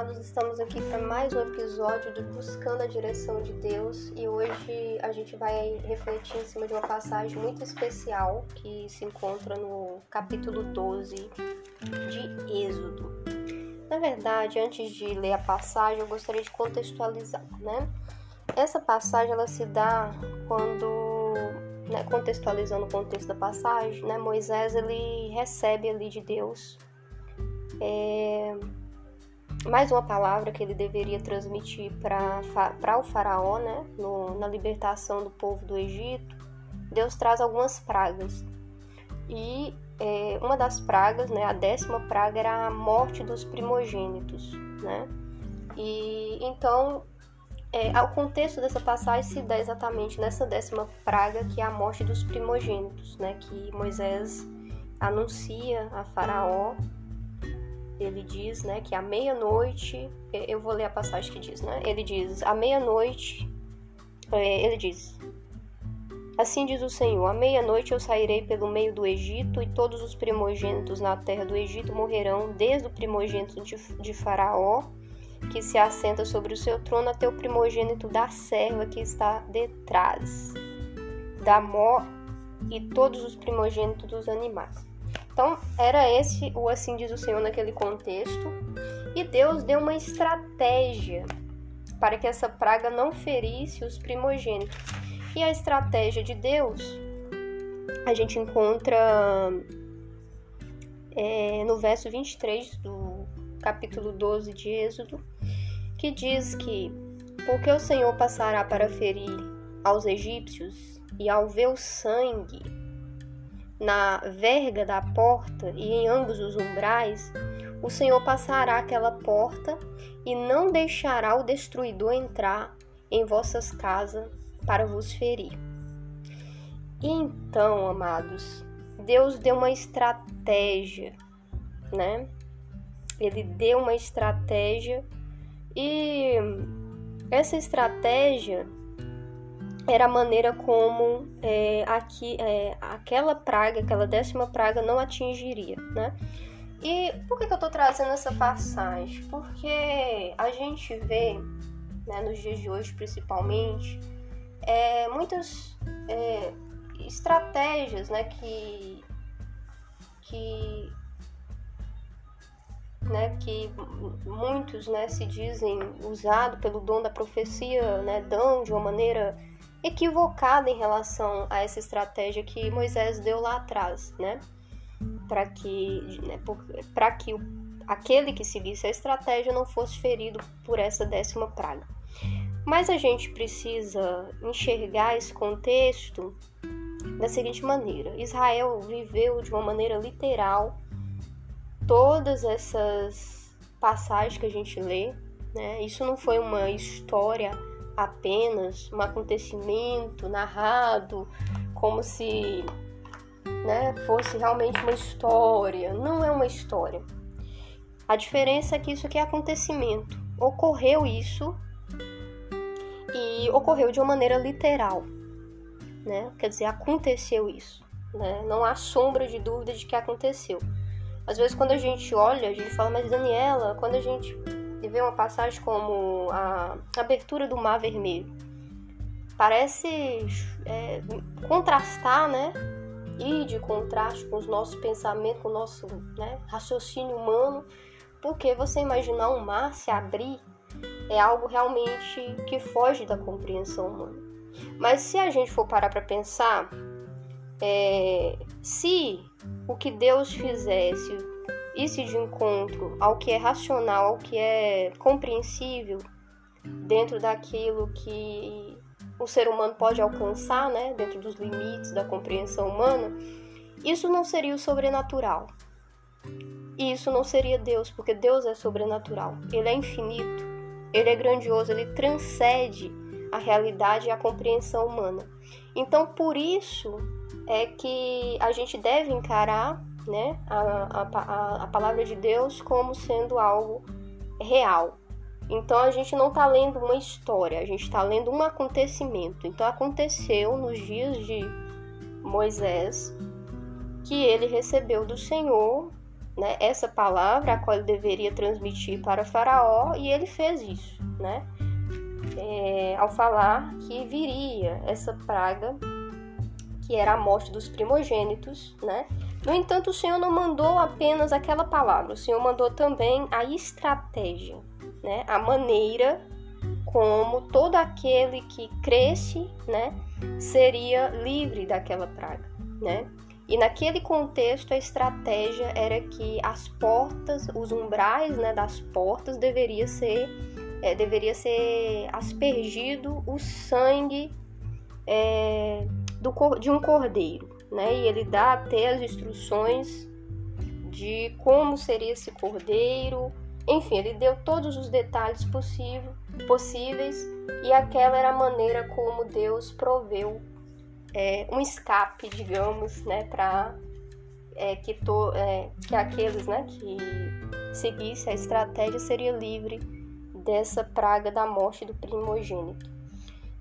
amados, estamos aqui para mais um episódio de Buscando a Direção de Deus e hoje a gente vai refletir em cima de uma passagem muito especial que se encontra no capítulo 12 de Êxodo. Na verdade, antes de ler a passagem, eu gostaria de contextualizar, né? Essa passagem ela se dá quando, né, contextualizando o contexto da passagem, né, Moisés ele recebe ali de Deus é, mais uma palavra que ele deveria transmitir para o faraó, né, no, na libertação do povo do Egito, Deus traz algumas pragas. E é, uma das pragas, né, a décima praga, era a morte dos primogênitos. Né? E então, é, o contexto dessa passagem se dá exatamente nessa décima praga, que é a morte dos primogênitos, né, que Moisés anuncia a Faraó ele diz, né, que à meia-noite, eu vou ler a passagem que diz, né? Ele diz: à meia-noite, é, ele diz: Assim diz o Senhor: à meia-noite eu sairei pelo meio do Egito, e todos os primogênitos na terra do Egito morrerão, desde o primogênito de, de Faraó, que se assenta sobre o seu trono, até o primogênito da serva que está detrás da mó e todos os primogênitos dos animais. Então, era esse o assim diz o Senhor naquele contexto. E Deus deu uma estratégia para que essa praga não ferisse os primogênitos. E a estratégia de Deus a gente encontra é, no verso 23 do capítulo 12 de Êxodo, que diz que porque o Senhor passará para ferir aos egípcios e ao ver o sangue na verga da porta e em ambos os umbrais, o Senhor passará aquela porta e não deixará o destruidor entrar em vossas casas para vos ferir. Então, amados, Deus deu uma estratégia, né? Ele deu uma estratégia e essa estratégia era a maneira como é, aqui, é, aquela praga, aquela décima praga não atingiria, né? E por que, que eu estou trazendo essa passagem? Porque a gente vê, né, nos dias de hoje principalmente, é, muitas é, estratégias né, que, que, né, que muitos né, se dizem usado pelo dom da profecia, né, dão de uma maneira equivocada em relação a essa estratégia que Moisés deu lá atrás, né? Para que, né, para que aquele que seguisse a estratégia não fosse ferido por essa décima praga. Mas a gente precisa enxergar esse contexto da seguinte maneira: Israel viveu de uma maneira literal todas essas passagens que a gente lê, né? Isso não foi uma história apenas um acontecimento narrado como se né, fosse realmente uma história. Não é uma história. A diferença é que isso aqui é acontecimento. Ocorreu isso e ocorreu de uma maneira literal. Né? Quer dizer, aconteceu isso. Né? Não há sombra de dúvida de que aconteceu. Às vezes, quando a gente olha, a gente fala, mas Daniela, quando a gente vê uma passagem como a abertura do Mar Vermelho. Parece é, contrastar, né? Ir de contraste com os nossos pensamentos, com o nosso né, raciocínio humano, porque você imaginar um mar se abrir é algo realmente que foge da compreensão humana. Mas se a gente for parar para pensar, é, se o que Deus fizesse, isso de encontro ao que é racional, ao que é compreensível dentro daquilo que o ser humano pode alcançar, né, dentro dos limites da compreensão humana, isso não seria o sobrenatural. E isso não seria Deus, porque Deus é sobrenatural. Ele é infinito, ele é grandioso, ele transcende a realidade e a compreensão humana. Então, por isso é que a gente deve encarar né, a, a, a palavra de Deus como sendo algo real. Então a gente não está lendo uma história, a gente está lendo um acontecimento. Então aconteceu nos dias de Moisés que ele recebeu do Senhor né, essa palavra a qual ele deveria transmitir para Faraó e ele fez isso, né? É, ao falar que viria essa praga que era a morte dos primogênitos, né? No entanto, o Senhor não mandou apenas aquela palavra, o Senhor mandou também a estratégia, né? A maneira como todo aquele que cresce, né, seria livre daquela praga, né? E naquele contexto a estratégia era que as portas, os umbrais, né, das portas deveria ser é, deveria ser aspergido o sangue é, do, de um cordeiro, né? E ele dá até as instruções de como seria esse cordeiro, enfim, ele deu todos os detalhes possível, possíveis e aquela era a maneira como Deus proveu é, um escape, digamos, né, para é, que, é, que aqueles né, que seguissem a estratégia seria livre dessa praga da morte do primogênito.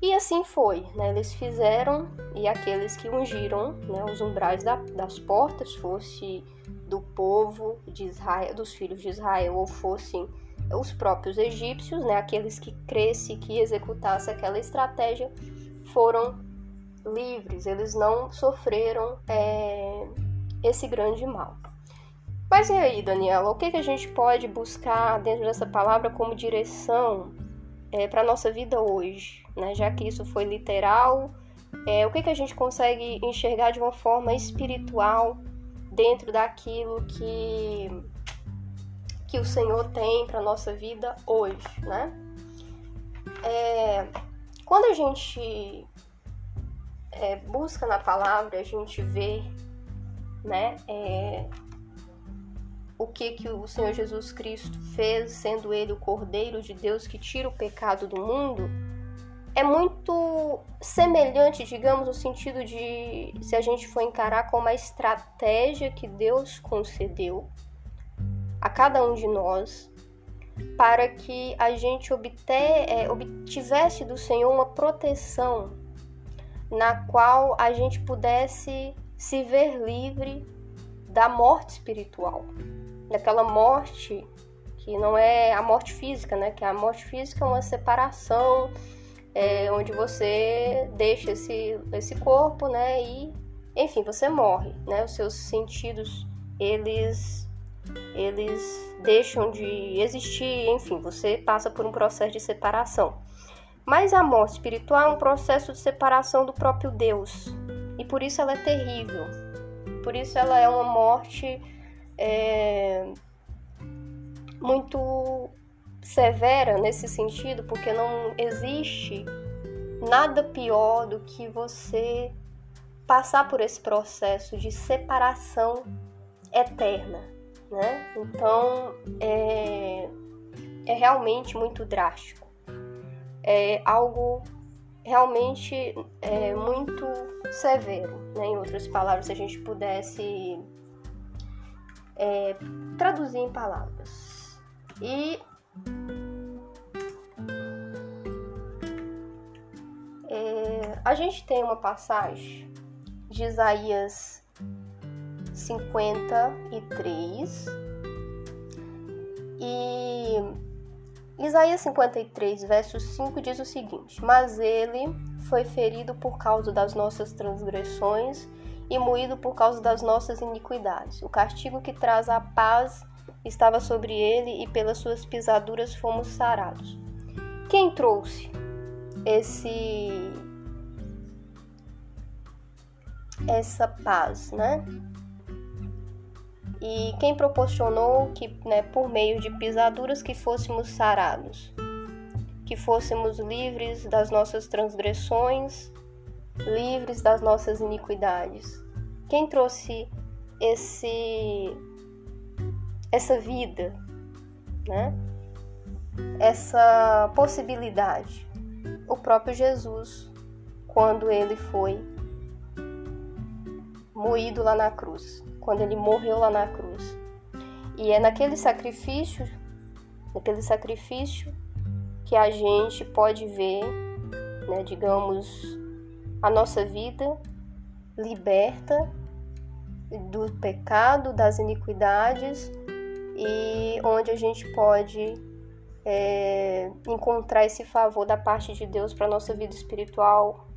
E assim foi, né? Eles fizeram e aqueles que ungiram né, os umbrais da, das portas, fosse do povo de Israel, dos filhos de Israel, ou fossem os próprios egípcios, né? Aqueles que cresce, que executasse aquela estratégia, foram livres. Eles não sofreram é, esse grande mal. Mas e aí, Daniela, o que, que a gente pode buscar dentro dessa palavra como direção é, para nossa vida hoje? Né? Já que isso foi literal, é, o que, que a gente consegue enxergar de uma forma espiritual dentro daquilo que, que o Senhor tem para nossa vida hoje, né? É, quando a gente é, busca na palavra, a gente vê, né, é, o que que o Senhor Jesus Cristo fez, sendo ele o Cordeiro de Deus que tira o pecado do mundo, é muito semelhante, digamos, no sentido de se a gente for encarar como a estratégia que Deus concedeu a cada um de nós para que a gente obter, é, obtivesse do Senhor uma proteção na qual a gente pudesse se ver livre da morte espiritual daquela morte que não é a morte física, né? Que a morte física é uma separação, é, onde você deixa esse, esse corpo, né? E, enfim, você morre, né? Os seus sentidos, eles, eles deixam de existir, enfim, você passa por um processo de separação. Mas a morte espiritual é um processo de separação do próprio Deus. E por isso ela é terrível. Por isso ela é uma morte é, muito severa nesse sentido, porque não existe nada pior do que você passar por esse processo de separação eterna, né? Então é, é realmente muito drástico, é algo realmente é, muito severo, né? Em outras palavras, se a gente pudesse é, traduzir em palavras. E é, a gente tem uma passagem de Isaías 53 e Isaías 53, verso 5 diz o seguinte: Mas ele foi ferido por causa das nossas transgressões e moído por causa das nossas iniquidades. O castigo que traz a paz estava sobre ele e pelas suas pisaduras fomos sarados. Quem trouxe esse essa paz, né? E quem proporcionou que, né, por meio de pisaduras que fôssemos sarados, que fôssemos livres das nossas transgressões livres das nossas iniquidades. Quem trouxe esse essa vida, né? Essa possibilidade. O próprio Jesus, quando ele foi moído lá na cruz, quando ele morreu lá na cruz. E é naquele sacrifício, naquele sacrifício que a gente pode ver, né, digamos, a nossa vida liberta do pecado, das iniquidades e onde a gente pode é, encontrar esse favor da parte de Deus para nossa vida espiritual.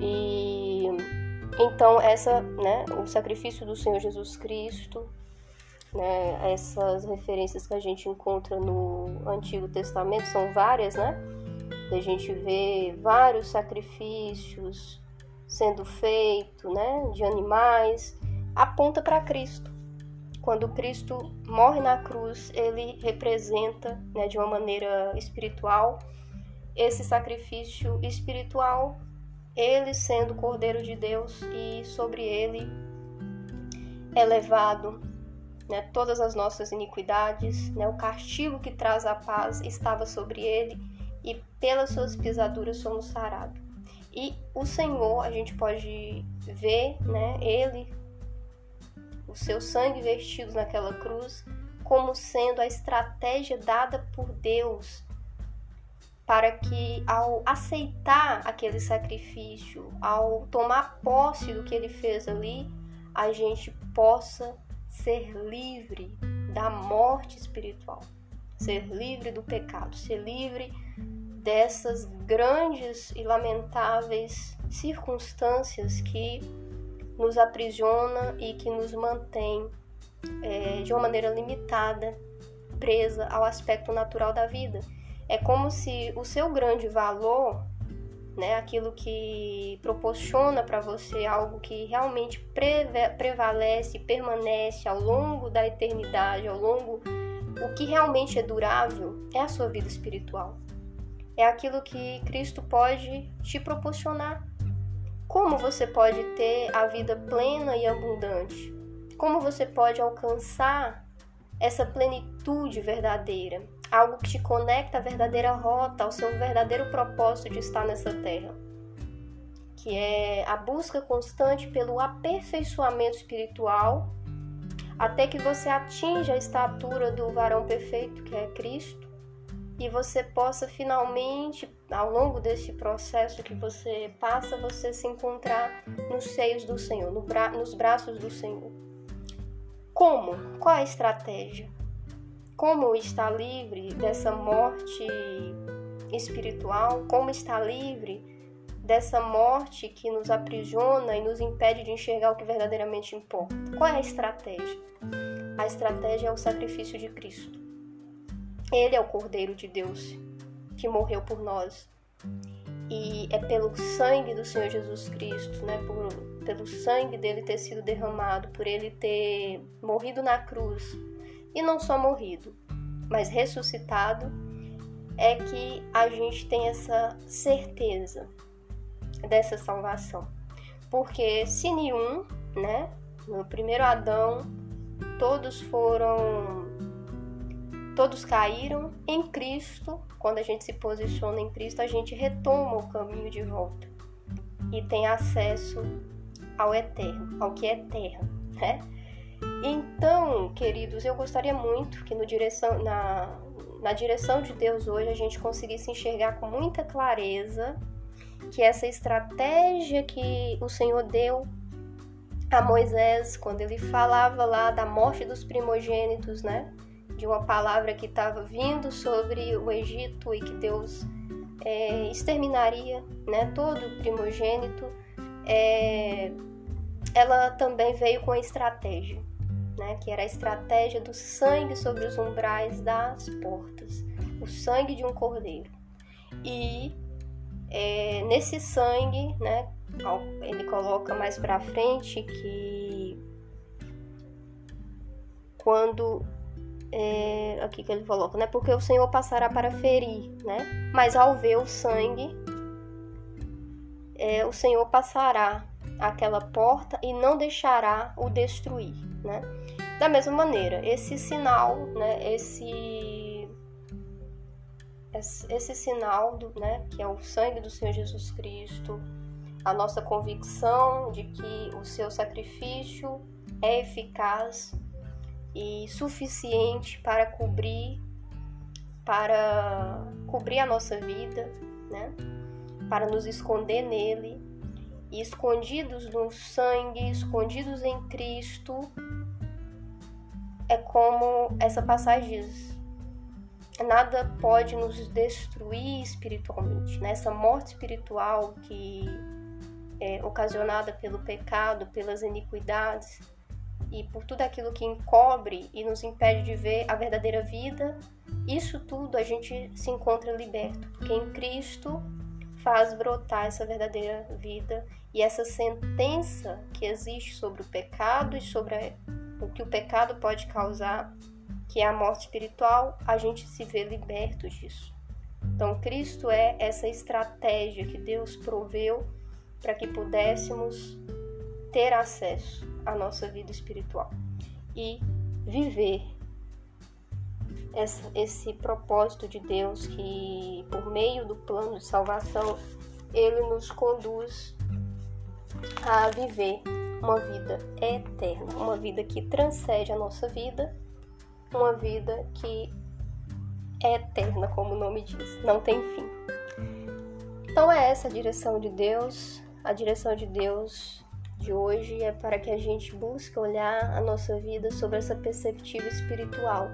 E então essa, né, o sacrifício do Senhor Jesus Cristo, né, essas referências que a gente encontra no Antigo Testamento são várias, né? A gente vê vários sacrifícios sendo feitos, né, de animais, aponta para Cristo. Quando Cristo morre na cruz, ele representa, né, de uma maneira espiritual, esse sacrifício espiritual, ele sendo Cordeiro de Deus e sobre ele é levado né, todas as nossas iniquidades, né, o castigo que traz a paz estava sobre ele e pelas suas pisaduras somos sarados. E o Senhor, a gente pode ver, né, ele o seu sangue vertido naquela cruz como sendo a estratégia dada por Deus para que, ao aceitar aquele sacrifício, ao tomar posse do que ele fez ali, a gente possa ser livre da morte espiritual, ser livre do pecado, ser livre dessas grandes e lamentáveis circunstâncias que nos aprisiona e que nos mantém é, de uma maneira limitada, presa ao aspecto natural da vida. É como se o seu grande valor, né, aquilo que proporciona para você algo que realmente prevalece, permanece ao longo da eternidade, ao longo o que realmente é durável é a sua vida espiritual. É aquilo que Cristo pode te proporcionar. Como você pode ter a vida plena e abundante? Como você pode alcançar essa plenitude verdadeira? Algo que te conecta à verdadeira rota, ao seu verdadeiro propósito de estar nessa terra. Que é a busca constante pelo aperfeiçoamento espiritual, até que você atinja a estatura do varão perfeito, que é Cristo, e você possa finalmente, ao longo desse processo que você passa, você se encontrar nos seios do Senhor, no bra nos braços do Senhor. Como? Qual a estratégia? Como estar livre dessa morte espiritual? Como estar livre dessa morte que nos aprisiona e nos impede de enxergar o que verdadeiramente importa? Qual é a estratégia? A estratégia é o sacrifício de Cristo. Ele é o Cordeiro de Deus que morreu por nós. E é pelo sangue do Senhor Jesus Cristo, né, por, pelo sangue dele ter sido derramado, por ele ter morrido na cruz, e não só morrido, mas ressuscitado, é que a gente tem essa certeza dessa salvação. Porque se nenhum, né, no primeiro Adão, todos foram todos caíram em Cristo. Quando a gente se posiciona em Cristo, a gente retoma o caminho de volta e tem acesso ao eterno, ao que é eterno, né? Então, queridos, eu gostaria muito que no direção, na, na direção de Deus hoje a gente conseguisse enxergar com muita clareza que essa estratégia que o Senhor deu a Moisés quando ele falava lá da morte dos primogênitos, né? De uma palavra que estava vindo sobre o Egito e que Deus é, exterminaria né, todo o primogênito, é, ela também veio com a estratégia, né, que era a estratégia do sangue sobre os umbrais das portas, o sangue de um cordeiro. E é, nesse sangue, né, ele coloca mais para frente que quando é, aqui que ele coloca, né? Porque o Senhor passará para ferir, né? Mas ao ver o sangue, é, o Senhor passará aquela porta e não deixará o destruir, né? Da mesma maneira, esse sinal, né? Esse esse sinal, do, né? Que é o sangue do Senhor Jesus Cristo, a nossa convicção de que o seu sacrifício é eficaz e suficiente para cobrir para cobrir a nossa vida, né? Para nos esconder nele e escondidos no sangue, escondidos em Cristo, é como essa passagem diz: nada pode nos destruir espiritualmente. Nessa morte espiritual que é ocasionada pelo pecado, pelas iniquidades e por tudo aquilo que encobre e nos impede de ver a verdadeira vida, isso tudo a gente se encontra liberto, porque em Cristo faz brotar essa verdadeira vida e essa sentença que existe sobre o pecado e sobre o que o pecado pode causar, que é a morte espiritual, a gente se vê liberto disso. Então, Cristo é essa estratégia que Deus proveu para que pudéssemos ter acesso à nossa vida espiritual e viver essa, esse propósito de Deus que, por meio do plano de salvação, ele nos conduz a viver uma vida eterna, uma vida que transcende a nossa vida, uma vida que é eterna, como o nome diz, não tem fim. Então é essa a direção de Deus, a direção de Deus de hoje é para que a gente busque olhar a nossa vida sobre essa perspectiva espiritual.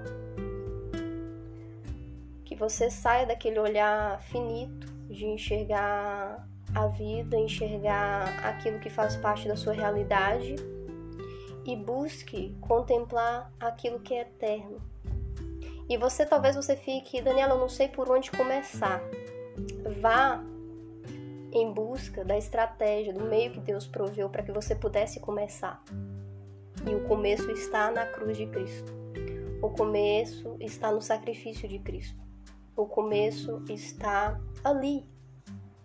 Que você saia daquele olhar finito de enxergar a vida, enxergar aquilo que faz parte da sua realidade e busque contemplar aquilo que é eterno. E você talvez você fique, Daniela, eu não sei por onde começar. Vá em busca da estratégia, do meio que Deus proveu para que você pudesse começar. E o começo está na cruz de Cristo. O começo está no sacrifício de Cristo. O começo está ali,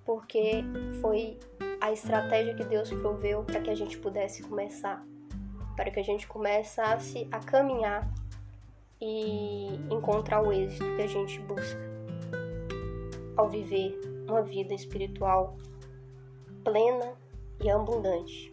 porque foi a estratégia que Deus proveu para que a gente pudesse começar, para que a gente começasse a caminhar e encontrar o êxito que a gente busca ao viver uma vida espiritual plena e abundante.